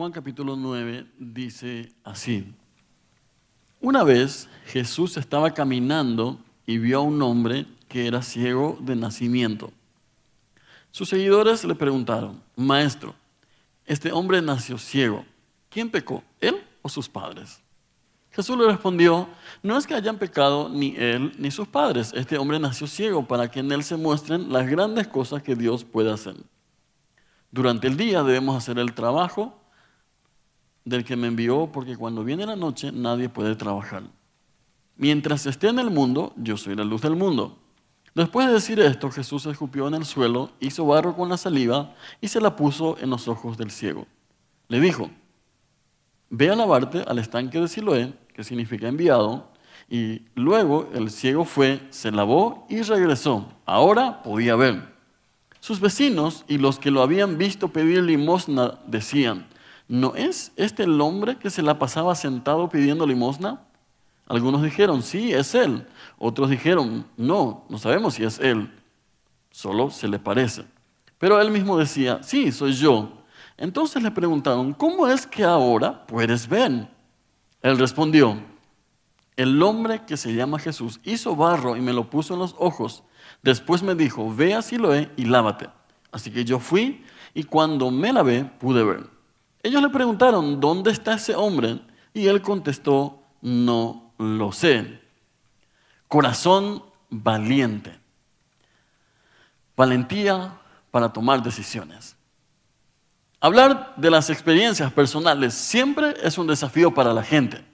Juan capítulo 9 dice así. Una vez Jesús estaba caminando y vio a un hombre que era ciego de nacimiento. Sus seguidores le preguntaron, Maestro, este hombre nació ciego. ¿Quién pecó, él o sus padres? Jesús le respondió, no es que hayan pecado ni él ni sus padres. Este hombre nació ciego para que en él se muestren las grandes cosas que Dios puede hacer. Durante el día debemos hacer el trabajo del que me envió, porque cuando viene la noche nadie puede trabajar. Mientras esté en el mundo, yo soy la luz del mundo. Después de decir esto, Jesús escupió en el suelo, hizo barro con la saliva y se la puso en los ojos del ciego. Le dijo, ve a lavarte al estanque de Siloé, que significa enviado, y luego el ciego fue, se lavó y regresó. Ahora podía ver. Sus vecinos y los que lo habían visto pedir limosna decían, ¿no es este el hombre que se la pasaba sentado pidiendo limosna? Algunos dijeron, sí, es él. Otros dijeron, no, no sabemos si es él. Solo se le parece. Pero él mismo decía, sí, soy yo. Entonces le preguntaron, ¿cómo es que ahora puedes ver? Él respondió, el hombre que se llama Jesús hizo barro y me lo puso en los ojos. Después me dijo, ve a Siloé y lávate. Así que yo fui y cuando me lavé pude ver. Ellos le preguntaron, ¿dónde está ese hombre? Y él contestó, no lo sé. Corazón valiente. Valentía para tomar decisiones. Hablar de las experiencias personales siempre es un desafío para la gente.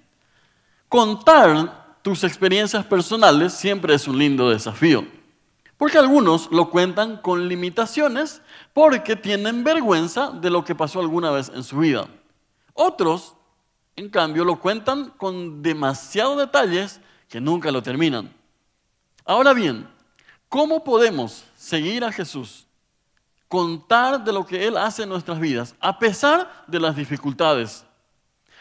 Contar tus experiencias personales siempre es un lindo desafío. Porque algunos lo cuentan con limitaciones porque tienen vergüenza de lo que pasó alguna vez en su vida. Otros en cambio, lo cuentan con demasiados detalles que nunca lo terminan. Ahora bien, ¿cómo podemos seguir a Jesús? Contar de lo que Él hace en nuestras vidas, a pesar de las dificultades.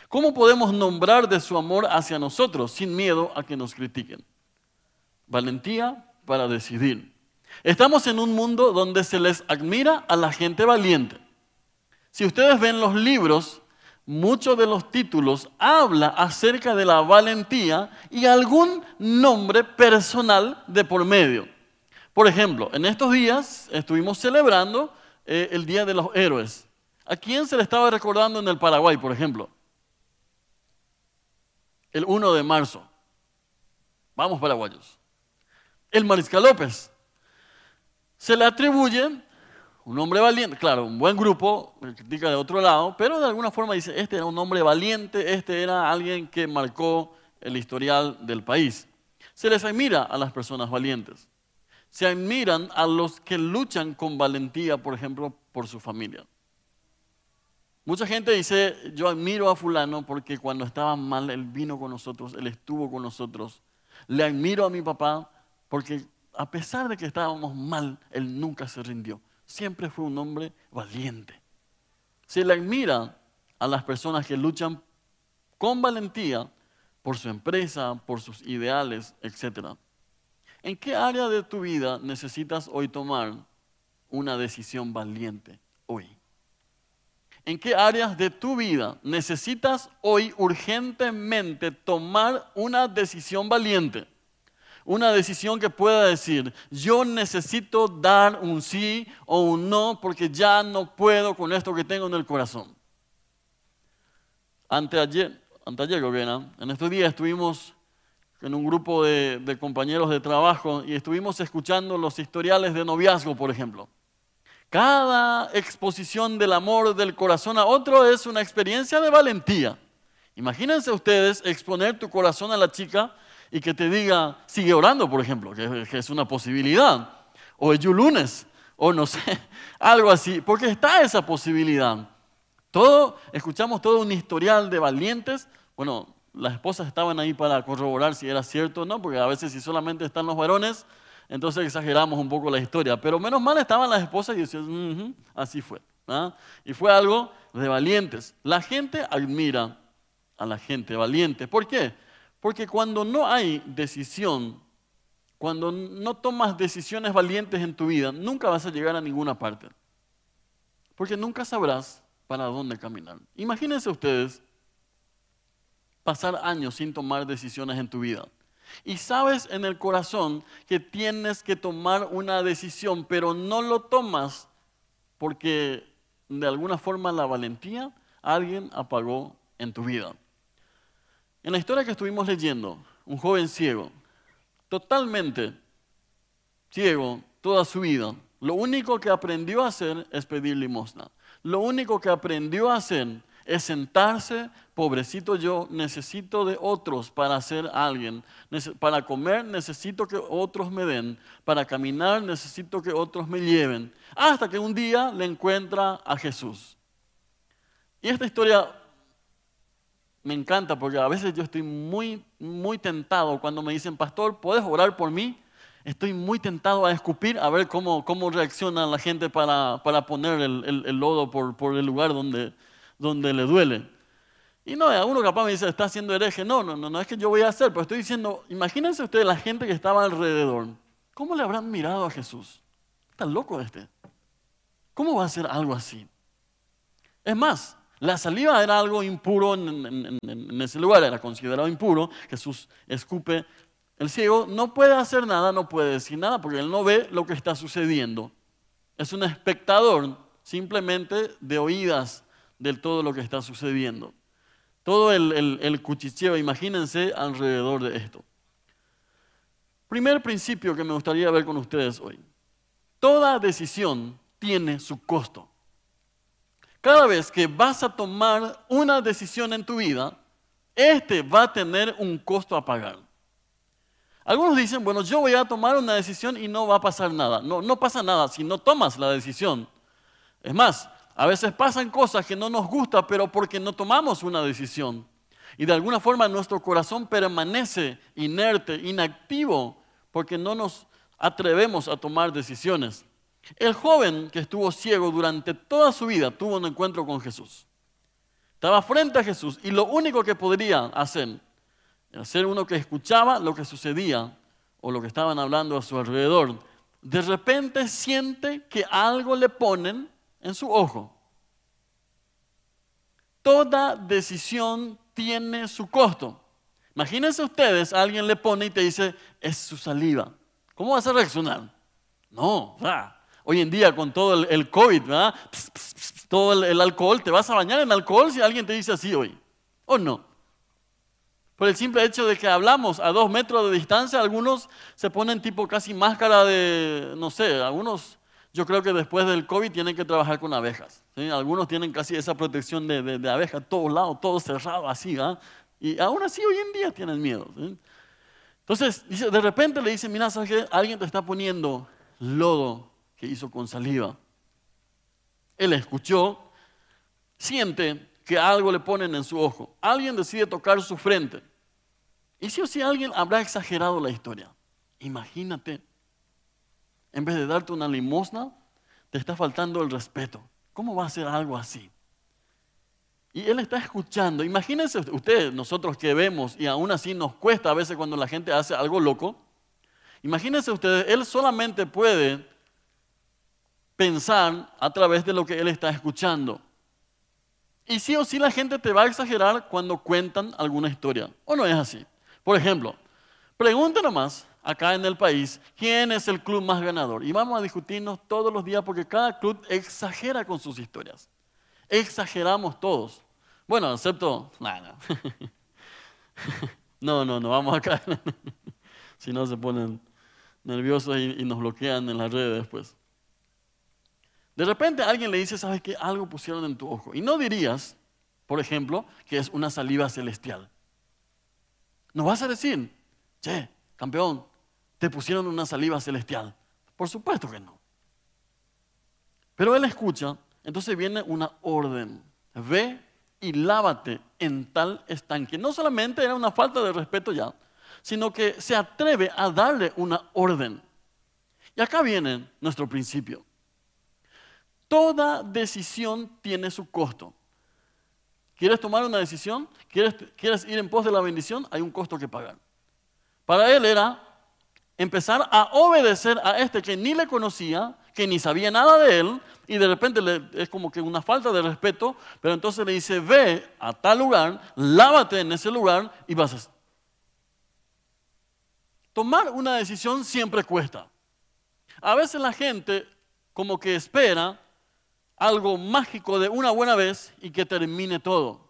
¿Cómo podemos nombrar de su amor hacia nosotros sin miedo a que nos critiquen? Valentía para decidir. Estamos en un mundo donde se les admira a la gente valiente. Si ustedes ven los libros muchos de los títulos habla acerca de la valentía y algún nombre personal de por medio. Por ejemplo, en estos días estuvimos celebrando eh, el Día de los Héroes. ¿A quién se le estaba recordando en el Paraguay, por ejemplo? El 1 de marzo. Vamos, paraguayos. El Mariscal López. Se le atribuye un hombre valiente, claro, un buen grupo, critica de otro lado, pero de alguna forma dice, este era un hombre valiente, este era alguien que marcó el historial del país. Se les admira a las personas valientes. Se admiran a los que luchan con valentía, por ejemplo, por su familia. Mucha gente dice, yo admiro a fulano porque cuando estaba mal, él vino con nosotros, él estuvo con nosotros. Le admiro a mi papá porque a pesar de que estábamos mal, él nunca se rindió siempre fue un hombre valiente. Se le admira a las personas que luchan con valentía por su empresa, por sus ideales, etc. ¿En qué área de tu vida necesitas hoy tomar una decisión valiente hoy? ¿En qué áreas de tu vida necesitas hoy urgentemente tomar una decisión valiente? Una decisión que pueda decir, yo necesito dar un sí o un no porque ya no puedo con esto que tengo en el corazón. Anteayer, anteayer en estos días estuvimos en un grupo de compañeros de trabajo y estuvimos escuchando los historiales de noviazgo, por ejemplo. Cada exposición del amor del corazón a otro es una experiencia de valentía. Imagínense ustedes exponer tu corazón a la chica y que te diga, sigue orando, por ejemplo, que, es una posibilidad. O es lunes, o no sé, algo así, porque está esa posibilidad. Todo, escuchamos todo un historial de valientes. Bueno, las esposas estaban ahí para corroborar si era cierto o no, porque a veces si solamente están los varones, entonces exageramos un poco la historia. Pero menos mal estaban las esposas y decían, así fue. ¿ah? Y fue algo de valientes. La gente admira a la gente valiente. ¿Por qué? Porque cuando no hay decisión, cuando no tomas decisiones valientes en tu vida, nunca vas a llegar a ninguna parte. Porque nunca sabrás para dónde caminar. Imagínense ustedes pasar años sin tomar decisiones en tu vida. Y sabes en el corazón que tienes que tomar una decisión, pero no lo tomas porque de alguna forma la valentía alguien apagó en tu vida. En la historia que estuvimos leyendo, un joven ciego, totalmente ciego toda su vida, lo único que aprendió a hacer es pedir limosna. Lo único que aprendió a hacer es sentarse, pobrecito yo, necesito de otros para ser alguien. Para comer necesito que otros me den. Para caminar necesito que otros me lleven. Hasta que un día le encuentra a Jesús. Y esta historia me encanta porque a veces yo estoy muy, muy tentado cuando me dicen, pastor, ¿puedes orar por mí? Estoy muy tentado a escupir a ver cómo, cómo reacciona la gente para, para poner el, el, lodo por, por, el lugar donde, donde le duele. Y no, alguno capaz me dice, está haciendo hereje. No, no, no, no es que yo voy a hacer, pero estoy diciendo, imagínense ustedes la gente que estaba alrededor. ¿Cómo le habrán mirado a Jesús? Está loco este. ¿Cómo va a hacer algo así? Es más, la saliva era algo impuro en, ese lugar, era considerado impuro. Jesús escupe. El ciego no puede hacer nada, no puede decir nada, porque él no ve lo que está sucediendo. Es un espectador simplemente de oídas de todo lo que está sucediendo. Todo el, el, cuchicheo, imagínense alrededor de esto. Primer principio que me gustaría ver con ustedes hoy. Toda decisión tiene su costo. Cada vez que vas a tomar una decisión en tu vida, este va a tener un costo a pagar. Algunos dicen, bueno, yo voy a tomar una decisión y no va a pasar nada. No, no pasa nada si no tomas la decisión. Es más, a veces pasan cosas que no nos gustan, pero porque no tomamos una decisión. Y de alguna forma nuestro corazón permanece inerte, inactivo, porque no nos atrevemos a tomar decisiones. El joven que estuvo ciego durante toda su vida tuvo un encuentro con Jesús. Estaba frente a Jesús y lo único que podría hacer era uno que escuchaba lo que sucedía o lo que estaban hablando a su alrededor. De repente siente que algo le ponen en su ojo. Toda decisión tiene su costo. Imagínense ustedes, alguien le pone y te dice, es su saliva. ¿Cómo vas a reaccionar? No, va. Hoy en día con todo el, COVID, ¿verdad? todo el, alcohol, ¿te vas a bañar en alcohol si alguien te dice así hoy? ¿O no? Por el simple hecho de que hablamos a dos metros de distancia, algunos se ponen tipo casi máscara de, no sé, algunos yo creo que después del COVID tienen que trabajar con abejas. Algunos tienen casi esa protección de, de, de abejas, todos lados, todo cerrado así, ¿verdad? Y aún así hoy en día tienen miedo. Entonces, de repente le dice, mira, ¿sabes qué? Alguien te está poniendo lodo hizo con saliva. Él escuchó, siente que algo le ponen en su ojo. Alguien decide tocar su frente. Y si o si alguien habrá exagerado la historia. Imagínate, en vez de darte una limosna, te está faltando el respeto. ¿Cómo va a ser algo así? Y él está escuchando. Imagínense ustedes, nosotros que vemos y aún así nos cuesta a veces cuando la gente hace algo loco. Imagínense ustedes, él solamente puede pensar a través de lo que él está escuchando. Y sí o sí la gente te va a exagerar cuando cuentan alguna historia. ¿O no es así? Por ejemplo, pregunta nomás acá en el país, ¿quién es el club más ganador? Y vamos a discutirnos todos los días porque cada club exagera con sus historias. Exageramos todos. Bueno, excepto... nada no, no, no, vamos acá. si no se ponen nerviosos y, y nos bloquean en las redes después. De repente alguien le dice, ¿sabes qué? Algo pusieron en tu ojo. Y no dirías, por ejemplo, que es una saliva celestial. No vas a decir, che, campeón, te pusieron una saliva celestial. Por supuesto que no. Pero él escucha, entonces viene una orden. Ve y lávate en tal estanque. No solamente era una falta de respeto ya, sino que se atreve a darle una orden. Y acá viene nuestro principio. Toda decisión tiene su costo. ¿Quieres tomar una decisión? ¿Quieres, ¿Quieres ir en pos de la bendición? Hay un costo que pagar. Para él era empezar a obedecer a este que ni le conocía, que ni sabía nada de él y de repente es como que una falta de respeto, pero entonces le dice, ve a tal lugar, lávate en ese lugar y vas a... Tomar una decisión siempre cuesta. A veces la gente como que espera algo mágico de una buena vez y que termine todo.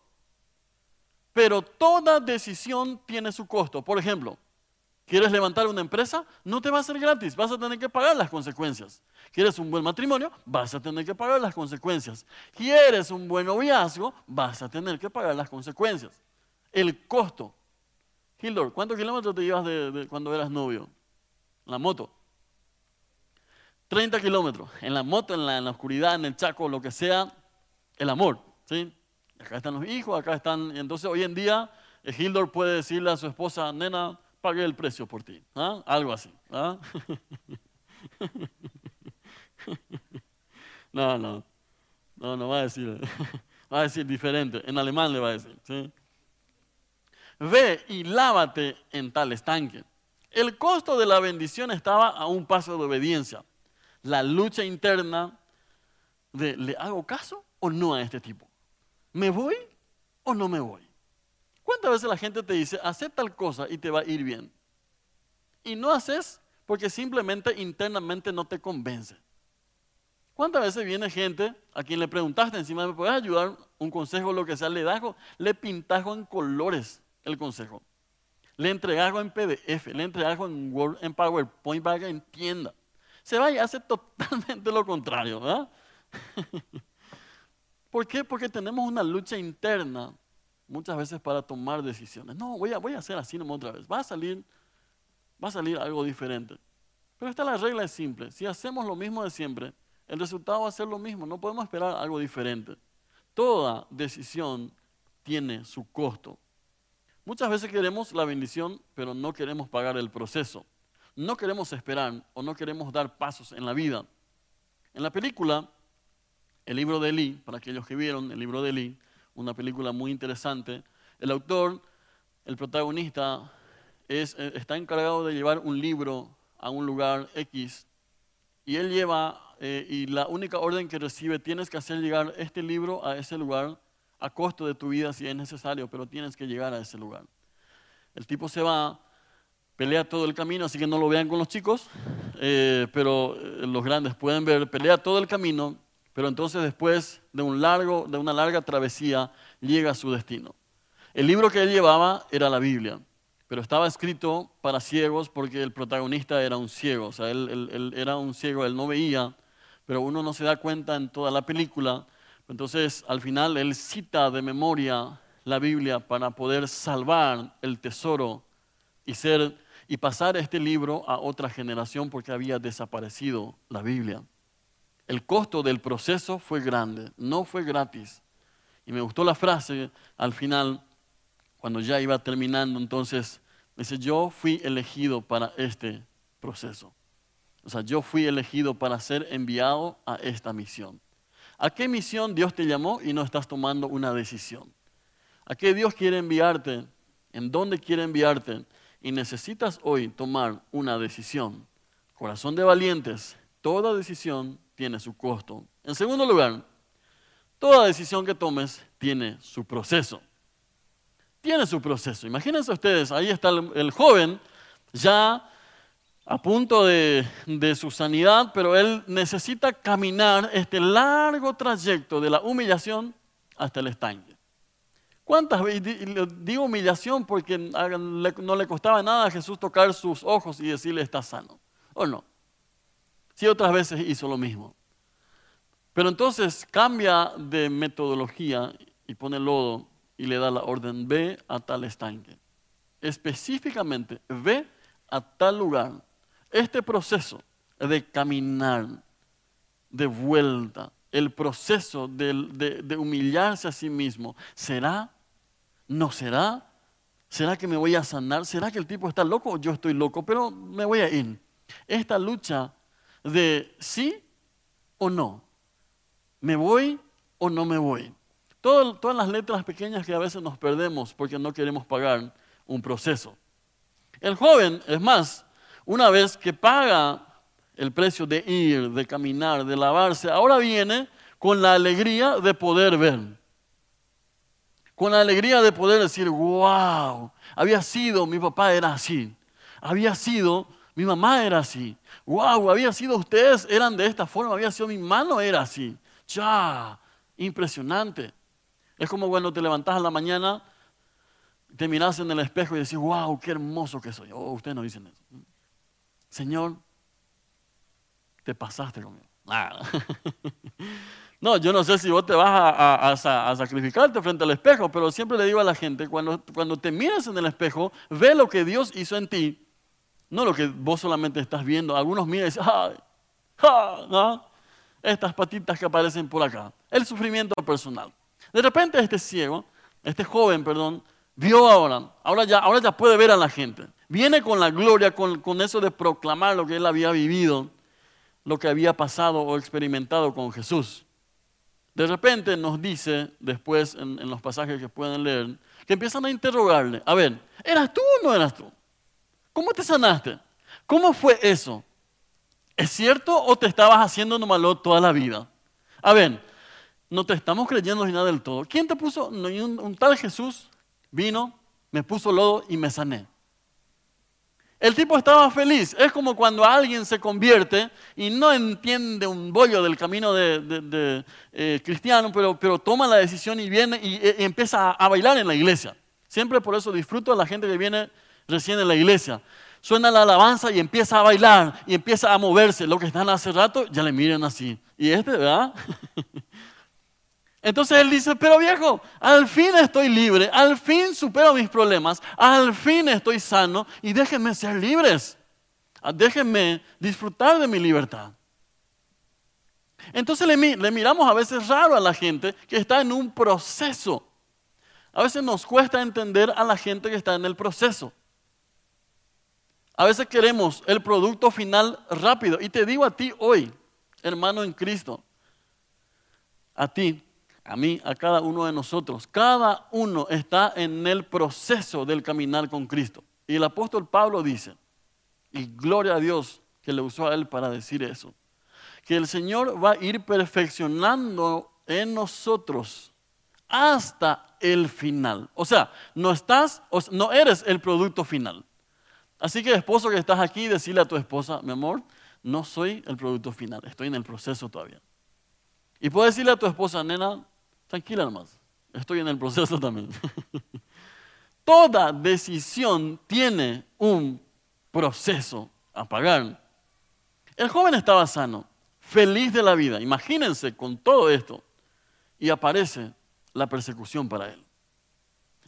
Pero toda decisión tiene su costo. Por ejemplo, ¿quieres levantar una empresa? No te va a ser gratis, vas a tener que pagar las consecuencias. ¿Quieres un buen matrimonio? Vas a tener que pagar las consecuencias. ¿Quieres un buen noviazgo? Vas a tener que pagar las consecuencias. El costo. Hildor, ¿cuántos kilómetros te llevas de, cuando eras novio? La moto. 30 kilómetros. En la moto, en la, en la oscuridad, en el chaco, lo que sea, el amor. ¿sí? Acá están los hijos, acá están. Entonces hoy en día Hildor puede decirle a su esposa, nena, pagué el precio por ti. ¿ah? Algo así. ¿ah? no, no. No, no va a decir. Va a decir diferente. En alemán le va a decir. ¿sí? Ve y lávate en tal estanque. El costo de la bendición estaba a un paso de obediencia. La lucha interna de, ¿le hago caso o no a este tipo? ¿Me voy o no me voy? ¿Cuántas veces la gente te dice, haz tal cosa y te va a ir bien? Y no haces porque simplemente internamente no te convence. ¿Cuántas veces viene gente a quien le preguntaste encima, ¿me puedes ayudar? Un consejo, lo que sea, le das, le pintas en colores el consejo. Le entregas en PDF, le entregas en Word, en PowerPoint para que entienda. Se va y hace totalmente lo contrario, ¿verdad? ¿Por qué? Porque tenemos una lucha interna muchas veces para tomar decisiones. No, voy a, voy a hacer así nomás otra vez. Va a salir, va a salir algo diferente. Pero esta la regla es simple. Si hacemos lo mismo de siempre, el resultado va a ser lo mismo. No podemos esperar algo diferente. Toda decisión tiene su costo. Muchas veces queremos la bendición, pero no queremos pagar el proceso. No queremos esperar o no queremos dar pasos en la vida. En la película el libro de Lee, para aquellos que vieron el libro de Lee, una película muy interesante, el autor, el protagonista, eh, está encargado de llevar un libro a un lugar X y él lleva, eh, y la única orden que recibe, tienes que hacer llegar este libro a ese lugar a costo de tu vida si es necesario, pero tienes que llegar a ese lugar. El tipo se va, pelea todo el camino, así que no lo vean con los chicos, eh, pero los grandes pueden ver, pelea todo el camino, pero entonces después de, un largo, de una larga travesía llega a su destino. El libro que él llevaba era la Biblia, pero estaba escrito para ciegos porque el protagonista era un ciego, o sea, él, era un ciego, él no veía, pero uno no se da cuenta en toda la película. Entonces, al final, él cita de memoria la Biblia para poder salvar el tesoro y, ser, y pasar este libro a otra generación porque había desaparecido la Biblia. El costo del proceso fue grande, no fue gratis. Y me gustó la frase al final, cuando ya iba terminando, entonces, dice, yo fui elegido para este proceso. O sea, yo fui elegido para ser enviado a esta misión. ¿A qué misión Dios te llamó y no estás tomando una decisión? ¿A qué Dios quiere enviarte? ¿En dónde quiere enviarte? Y necesitas hoy tomar una decisión. Corazón de valientes, toda decisión tiene su costo. En segundo lugar, toda decisión que tomes tiene su proceso. Tiene su proceso. Imagínense ustedes, ahí está el, joven ya a punto de, su sanidad, pero él necesita caminar este largo trayecto de la humillación hasta el estanque. ¿Cuántas veces digo humillación porque no le costaba nada a Jesús tocar sus ojos y decirle está sano? ¿O no? Sí, otras veces hizo lo mismo. Pero entonces cambia de metodología y pone lodo y le da la orden, ve a tal estanque. Específicamente, ve a tal lugar. Este proceso de caminar de vuelta, el proceso de, de humillarse a sí mismo, ¿será? ¿No será? ¿Será que me voy a sanar? ¿Será que el tipo está loco yo estoy loco? Pero me voy a ir. Esta lucha de sí o no. ¿Me voy o no me voy? todas las letras pequeñas que a veces nos perdemos porque no queremos pagar un proceso. El joven, es más, una vez que paga el precio de ir, de caminar, de lavarse, ahora viene con la alegría de poder ver. Con la alegría de poder decir, wow, había sido, mi papá era así. Había sido, mi mamá era así. Wow, había sido, ustedes eran de esta forma. Había sido, mi mano era así. Ya, impresionante. Es como cuando te levantas a la mañana, te miras en el espejo y decís, wow, qué hermoso que soy. Oh, ustedes no dicen eso. Señor, te pasaste conmigo. No, yo no sé si vos te vas a, sacrificarte frente al espejo, pero siempre le digo a la gente, cuando, cuando te miras en el espejo, ve lo que Dios hizo en ti, no lo que vos solamente estás viendo. Algunos miran y dicen, ¡ay! ¿no? Estas patitas que aparecen por acá. El sufrimiento personal. De repente este ciego, este joven, perdón, vio ahora, ahora ya, ahora ya puede ver a la gente. Viene con la gloria, con, con eso de proclamar lo que él había vivido, lo que había pasado o experimentado con Jesús. De repente nos dice, después en, los pasajes que pueden leer, que empiezan a interrogarle, a ver, ¿eras tú o no eras tú? ¿Cómo te sanaste? ¿Cómo fue eso? ¿Es cierto o te estabas haciendo malo toda la vida? A ver, no te estamos creyendo ni nada del todo. ¿Quién te puso? un tal Jesús vino, me puso lodo y me sané. El tipo estaba feliz. Es como cuando alguien se convierte y no entiende un bollo del camino de, eh, cristiano, pero, pero, toma la decisión y viene y, empieza a, bailar en la iglesia. Siempre por eso disfruto a la gente que viene recién en la iglesia. Suena la alabanza y empieza a bailar y empieza a moverse. Lo que están hace rato ya le miran así. Y este, ¿verdad? Entonces él dice, pero viejo, al fin estoy libre, al fin supero mis problemas, al fin estoy sano y déjenme ser libres. Ah, déjenme disfrutar de mi libertad. Entonces le, le, miramos a veces raro a la gente que está en un proceso. A veces nos cuesta entender a la gente que está en el proceso. A veces queremos el producto final rápido. Y te digo a ti hoy, hermano en Cristo, a ti, a mí, a cada uno de nosotros. Cada uno está en el proceso del caminar con Cristo. Y el apóstol Pablo dice, y gloria a Dios que le usó a él para decir eso, que el Señor va a ir perfeccionando en nosotros hasta el final. O sea, no estás, no eres el producto final. Así que esposo que estás aquí, decirle a tu esposa, mi amor, no soy el producto final, estoy en el proceso todavía. Y puedes decirle a tu esposa, nena, Tranquila nomás, estoy en el proceso también. Toda decisión tiene un proceso a pagar. El joven estaba sano, feliz de la vida. Imagínense con todo esto. Y aparece la persecución para él.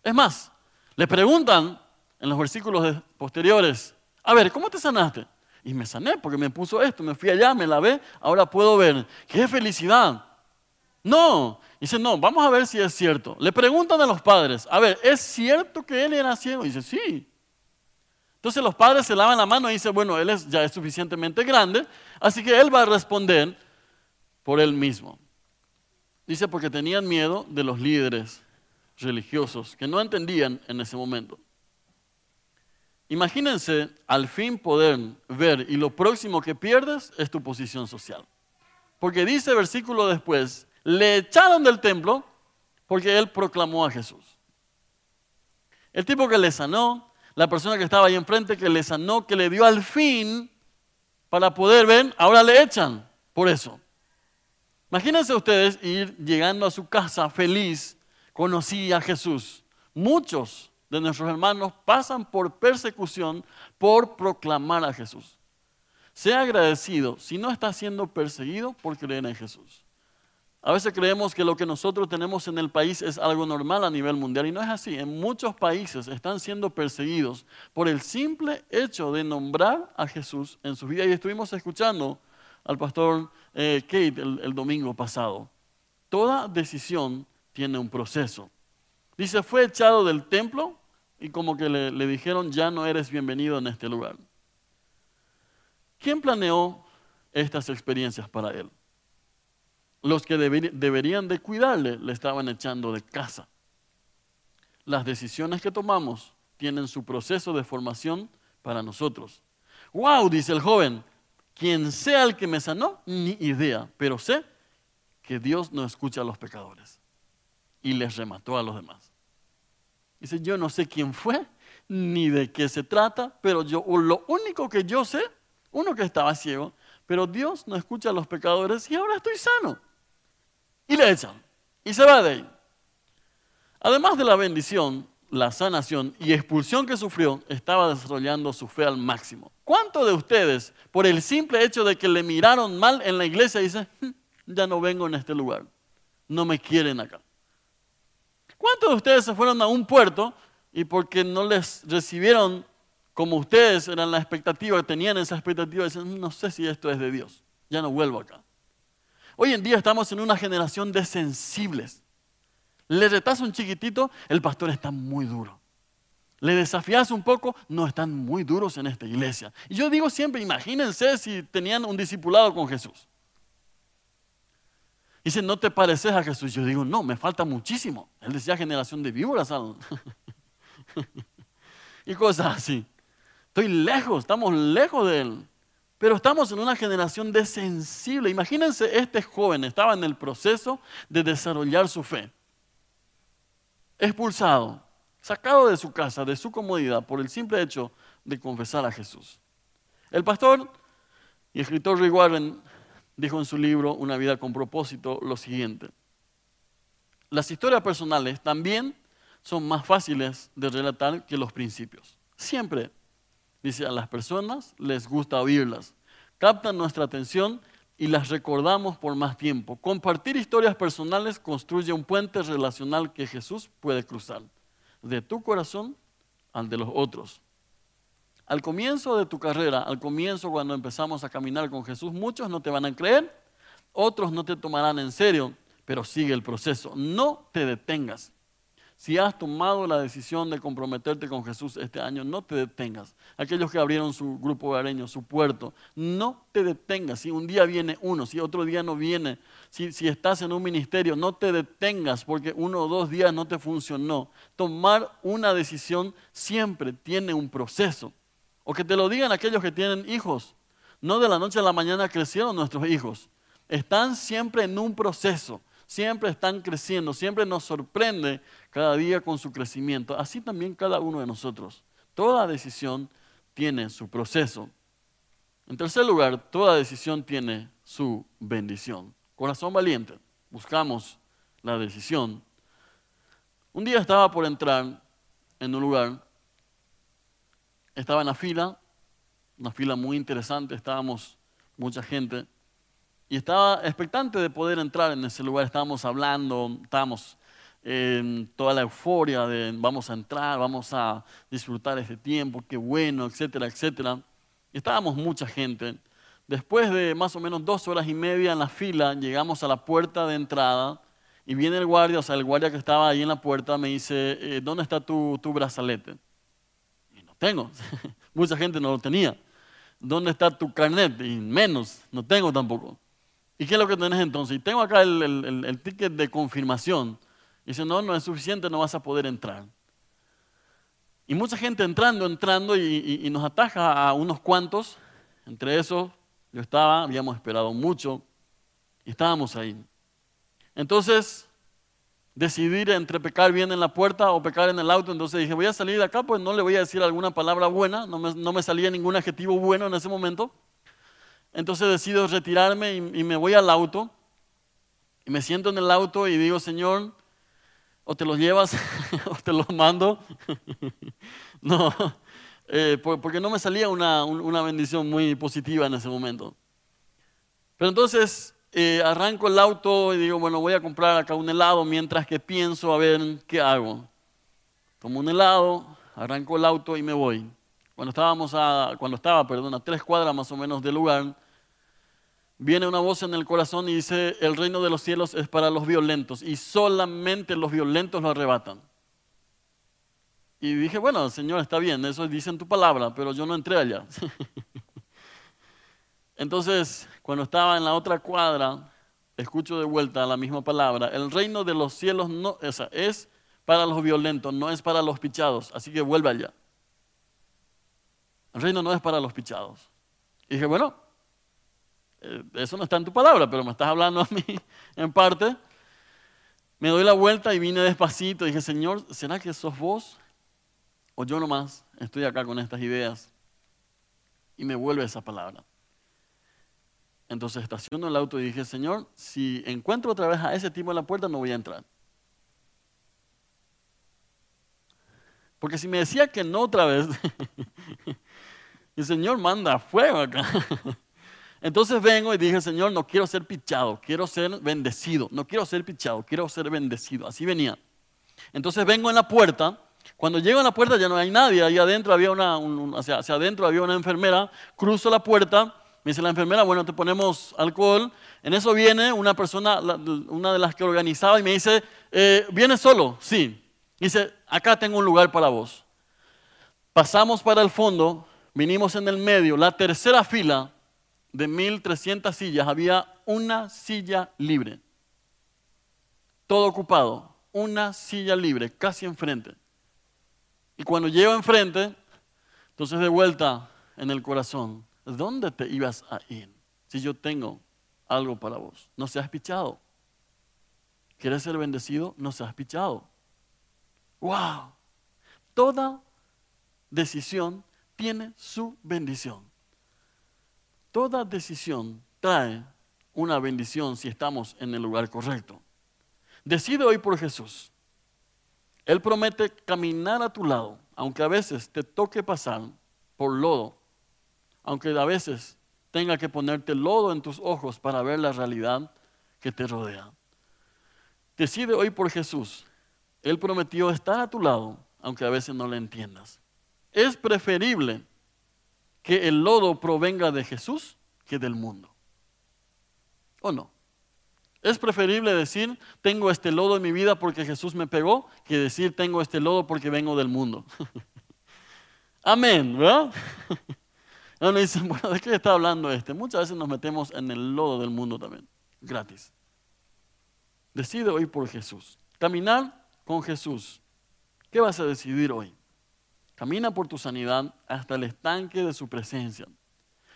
Es más, le preguntan en los versículos posteriores, a ver, ¿cómo te sanaste? Y me sané porque me puso esto, me fui allá, me lavé, ahora puedo ver. ¡Qué felicidad! No, dice, no, vamos a ver si es cierto. Le preguntan a los padres, a ver, ¿es cierto que él era ciego? Dice, sí. Entonces los padres se lavan la mano y dicen, bueno, él es, ya es suficientemente grande, así que él va a responder por él mismo. Dice, porque tenían miedo de los líderes religiosos que no entendían en ese momento. Imagínense al fin poder ver y lo próximo que pierdes es tu posición social. Porque dice versículo después, le echaron del templo porque él proclamó a Jesús. El tipo que le sanó, la persona que estaba ahí enfrente que le sanó, que le dio al fin para poder ver, ahora le echan por eso. Imagínense ustedes ir llegando a su casa feliz, conocí a Jesús. Muchos de nuestros hermanos pasan por persecución por proclamar a Jesús. Sea agradecido si no está siendo perseguido por creer en Jesús. A veces creemos que lo que nosotros tenemos en el país es algo normal a nivel mundial y no es así. En muchos países están siendo perseguidos por el simple hecho de nombrar a Jesús en su vida. Y estuvimos escuchando al pastor eh, Kate el, domingo pasado. Toda decisión tiene un proceso. Dice, fue echado del templo y como que le, le dijeron, ya no eres bienvenido en este lugar. ¿Quién planeó estas experiencias para él? Los que deberían de cuidarle le estaban echando de casa. Las decisiones que tomamos tienen su proceso de formación para nosotros. ¡Wow! dice el joven. Quien sea el que me sanó, ni idea, pero sé que Dios no escucha a los pecadores. Y les remató a los demás. Dice, yo no sé quién fue, ni de qué se trata, pero yo lo único que yo sé, uno que estaba ciego, pero Dios no escucha a los pecadores y ahora estoy sano. Y le echan. Y se va de ahí. Además de la bendición, la sanación y expulsión que sufrió, estaba desarrollando su fe al máximo. ¿Cuántos de ustedes, por el simple hecho de que le miraron mal en la iglesia, dicen, hm, ya no vengo en este lugar, no me quieren acá? ¿Cuántos de ustedes se fueron a un puerto y porque no les recibieron como ustedes eran la expectativa, tenían esa expectativa, dicen, no sé si esto es de Dios, ya no vuelvo acá? Hoy en día estamos en una generación de sensibles le retas un chiquitito, el pastor está muy duro. Le desafías un poco, no están muy duros en esta iglesia. Y yo digo siempre, imagínense si tenían un discipulado con Jesús. Dice, ¿no te pareces a Jesús? Yo digo, no, me falta muchísimo. Él decía generación de víboras. y cosas así. Estoy lejos, estamos lejos de Él. Pero estamos en una generación de sensible. Imagínense, este joven estaba en el proceso de desarrollar su fe expulsado, sacado de su casa, de su comodidad, por el simple hecho de confesar a Jesús. El pastor y escritor Rick Warren dijo en su libro Una vida con propósito lo siguiente. Las historias personales también son más fáciles de relatar que los principios. Siempre, dice, a las personas les gusta oírlas, captan nuestra atención y las recordamos por más tiempo. Compartir historias personales construye un puente relacional que Jesús puede cruzar, de tu corazón al de los otros. Al comienzo de tu carrera, al comienzo cuando empezamos a caminar con Jesús, muchos no te van a creer, otros no te tomarán en serio, pero sigue el proceso. No te detengas. Si has tomado la decisión de comprometerte con Jesús este año, no te detengas. Aquellos que abrieron su grupo hogareño, su puerto, no te detengas. Si un día viene uno, si otro día no viene, si, si estás en un ministerio, no te detengas porque uno o dos días no te funcionó. Tomar una decisión siempre tiene un proceso. O que te lo digan aquellos que tienen hijos. No de la noche a la mañana crecieron nuestros hijos. Están siempre en un proceso siempre están creciendo, siempre nos sorprende cada día con su crecimiento. Así también cada uno de nosotros. Toda decisión tiene su proceso. En tercer lugar, toda decisión tiene su bendición. Corazón valiente, buscamos la decisión. Un día estaba por entrar en un lugar, estaba en la fila, una fila muy interesante, estábamos mucha gente. Y estaba expectante de poder entrar en ese lugar. Estábamos hablando, estábamos toda la euforia de vamos a entrar, vamos a disfrutar este tiempo, qué bueno, etcétera, etcétera. Estábamos mucha gente. Después de más o menos dos horas y media en la fila, llegamos a la puerta de entrada y viene el guardia, o sea, el guardia que estaba ahí en la puerta me dice, eh, ¿dónde está tu, tu brazalete? Y no tengo. Mucha gente no lo tenía. ¿Dónde está tu carnet? Y menos, no tengo tampoco. ¿Y qué es lo que tenés entonces? Y tengo acá el, ticket de confirmación. Y dice, no, no es suficiente, no vas a poder entrar. Y mucha gente entrando, entrando y, nos ataja a unos cuantos. Entre esos yo estaba, habíamos esperado mucho y estábamos ahí. Entonces, decidir entre pecar bien en la puerta o pecar en el auto. Entonces dije, voy a salir de acá, pues no le voy a decir alguna palabra buena. No me, no me salía ningún adjetivo bueno en ese momento. Entonces decido retirarme y, me voy al auto. Y me siento en el auto y digo, Señor, o te los llevas o te los mando. no, eh, porque no me salía una, bendición muy positiva en ese momento. Pero entonces eh, arranco el auto y digo, bueno, voy a comprar acá un helado mientras que pienso a ver qué hago. Tomo un helado, arranco el auto y me voy. Cuando, estábamos a, cuando estaba, perdón, a tres cuadras más o menos del lugar, viene una voz en el corazón y dice, el reino de los cielos es para los violentos y solamente los violentos lo arrebatan. Y dije, bueno, Señor, está bien, eso dice en tu palabra, pero yo no entré allá. Entonces, cuando estaba en la otra cuadra, escucho de vuelta la misma palabra, el reino de los cielos no, es para los violentos, no es para los pichados, así que vuelve allá. El reino no es para los pichados. Y dije, bueno, eso no está en tu palabra, pero me estás hablando a mí en parte. Me doy la vuelta y vine despacito. Dije, Señor, ¿será que sos vos? O yo nomás estoy acá con estas ideas. Y me vuelve esa palabra. Entonces estaciono el auto y dije, Señor, si encuentro otra vez a ese tipo en la puerta, no voy a entrar. Porque si me decía que no otra vez, el Señor manda fuego acá. Entonces vengo y dije, Señor, no quiero ser pichado, quiero ser bendecido. No quiero ser pichado, quiero ser bendecido. Así venía. Entonces vengo en la puerta. Cuando llego a la puerta ya no hay nadie. Ahí adentro había una, hacia, adentro había una enfermera. Cruzo la puerta. Me dice la enfermera, bueno, te ponemos alcohol. En eso viene una persona, una de las que organizaba, y me dice, eh, ¿viene solo? Sí. Dice, acá tengo un lugar para vos. Pasamos para el fondo, vinimos en el medio, la tercera fila de 1.300 sillas, había una silla libre. Todo ocupado, una silla libre, casi enfrente. Y cuando llego enfrente, entonces de vuelta en el corazón, ¿dónde te ibas a ir si yo tengo algo para vos? No seas pichado. ¿Quieres ser bendecido? No seas pichado. ¡Wow! Toda decisión tiene su bendición. Toda decisión trae una bendición si estamos en el lugar correcto. Decide hoy por Jesús. Él promete caminar a tu lado, aunque a veces te toque pasar por lodo, aunque a veces tenga que ponerte lodo en tus ojos para ver la realidad que te rodea. Decide hoy por Jesús. Él prometió estar a tu lado, aunque a veces no le entiendas. Es preferible que el lodo provenga de Jesús que del mundo. ¿O no? Es preferible decir, tengo este lodo en mi vida porque Jesús me pegó, que decir, tengo este lodo porque vengo del mundo. Amén, ¿verdad? Uno dice, bueno, ¿de qué está hablando este? Muchas veces nos metemos en el lodo del mundo también, gratis. Decide hoy por Jesús. Caminar con Jesús. ¿Qué vas a decidir hoy? Camina por tu sanidad hasta el estanque de su presencia.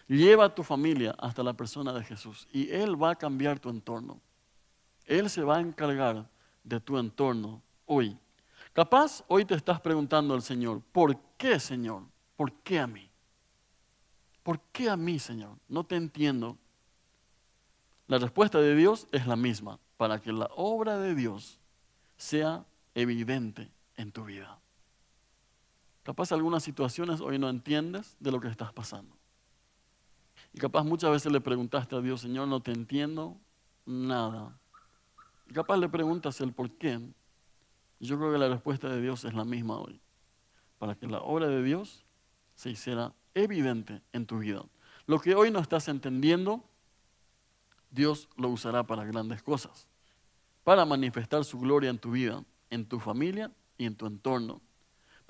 Lleva a tu familia hasta la persona de Jesús y Él va a cambiar tu entorno. Él se va a encargar de tu entorno hoy. Capaz hoy te estás preguntando al Señor, ¿por qué Señor? ¿Por qué a mí? ¿Por qué a mí Señor? No te entiendo. La respuesta de Dios es la misma, para que la obra de Dios sea evidente en tu vida. Capaz algunas situaciones hoy no entiendes de lo que estás pasando. Y capaz muchas veces le preguntaste a Dios, Señor, no te entiendo nada. Y capaz le preguntas el por qué. Yo creo que la respuesta de Dios es la misma hoy. Para que la obra de Dios se hiciera evidente en tu vida. Lo que hoy no estás entendiendo, Dios lo usará para grandes cosas. Para manifestar su gloria en tu vida, en tu familia y en tu entorno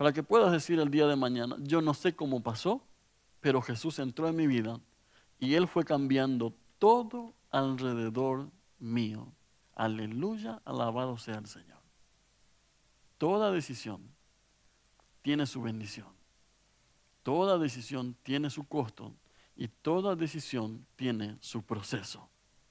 para que puedas decir el día de mañana, yo no sé cómo pasó, pero Jesús entró en mi vida y Él fue cambiando todo alrededor mío. Aleluya, alabado sea el Señor. Toda decisión tiene su bendición. Toda decisión tiene su costo y toda decisión tiene su proceso.